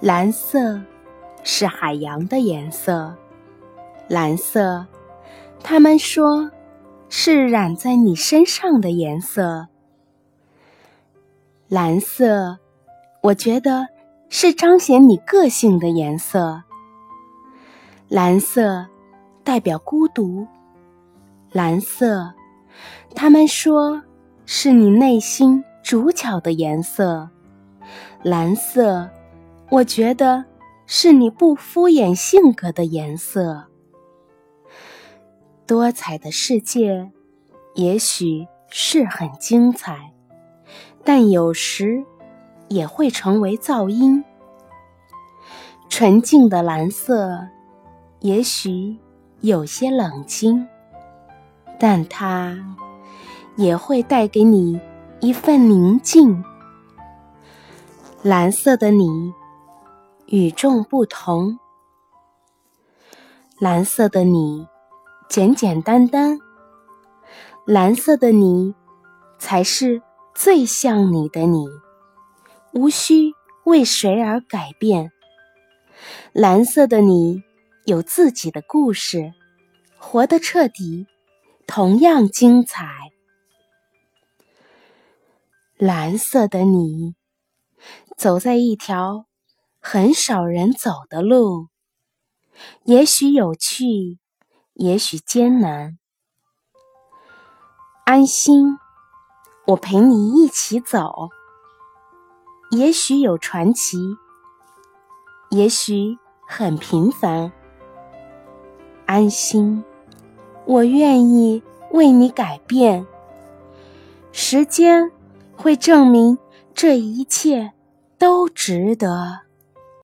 蓝色是海洋的颜色，蓝色，他们说是染在你身上的颜色。蓝色，我觉得是彰显你个性的颜色。蓝色代表孤独，蓝色，他们说是你内心主角的颜色。蓝色。我觉得是你不敷衍性格的颜色。多彩的世界，也许是很精彩，但有时也会成为噪音。纯净的蓝色，也许有些冷清，但它也会带给你一份宁静。蓝色的你。与众不同，蓝色的你，简简单单。蓝色的你，才是最像你的你，无需为谁而改变。蓝色的你，有自己的故事，活得彻底，同样精彩。蓝色的你，走在一条。很少人走的路，也许有趣，也许艰难。安心，我陪你一起走。也许有传奇，也许很平凡。安心，我愿意为你改变。时间会证明这一切都值得。